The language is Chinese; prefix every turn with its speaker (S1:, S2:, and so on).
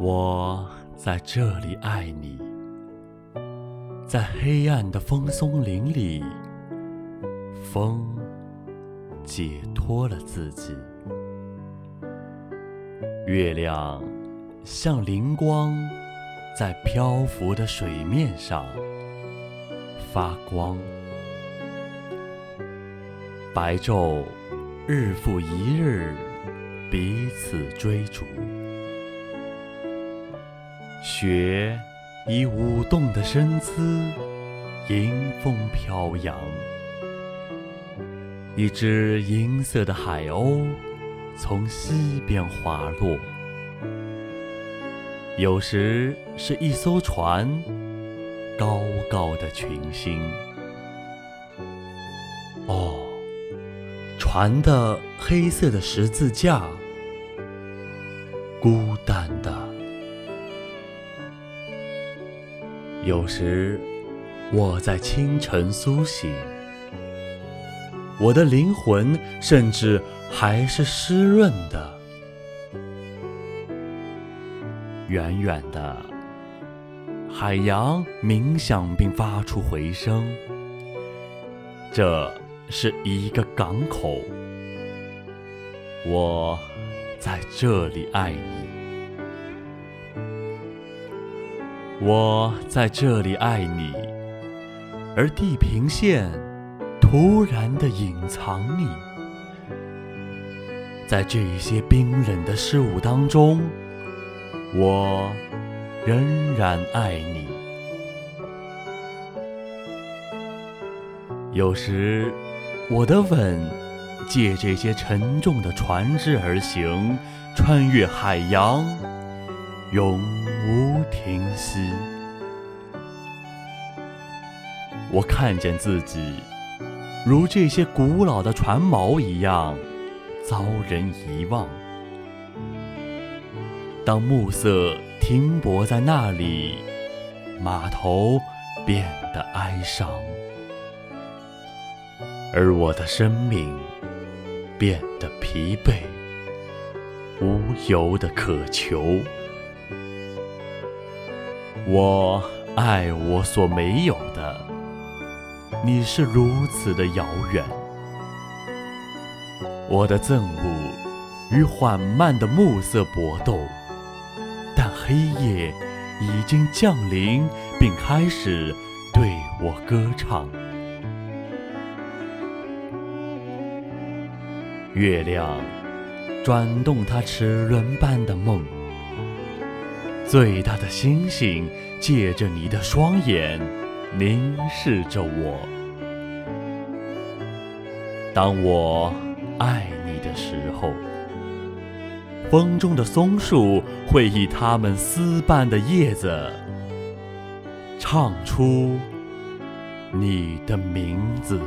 S1: 我在这里爱你，在黑暗的风松林里，风解脱了自己，月亮像灵光，在漂浮的水面上发光，白昼日复一日，彼此追逐。雪以舞动的身姿迎风飘扬，一只银色的海鸥从西边滑落。有时是一艘船，高高的群星。哦，船的黑色的十字架，孤单有时，我在清晨苏醒，我的灵魂甚至还是湿润的。远远的，海洋鸣响并发出回声。这是一个港口，我在这里爱你。我在这里爱你，而地平线突然的隐藏你，在这些冰冷的事物当中，我仍然爱你。有时，我的吻借这些沉重的船只而行，穿越海洋。永无停息。我看见自己，如这些古老的船锚一样，遭人遗忘。当暮色停泊在那里，码头变得哀伤，而我的生命变得疲惫，无由的渴求。我爱我所没有的，你是如此的遥远。我的憎恶与缓慢的暮色搏斗，但黑夜已经降临，并开始对我歌唱。月亮转动它齿轮般的梦。最大的星星借着你的双眼凝视着我。当我爱你的时候，风中的松树会以它们丝般的叶子唱出你的名字。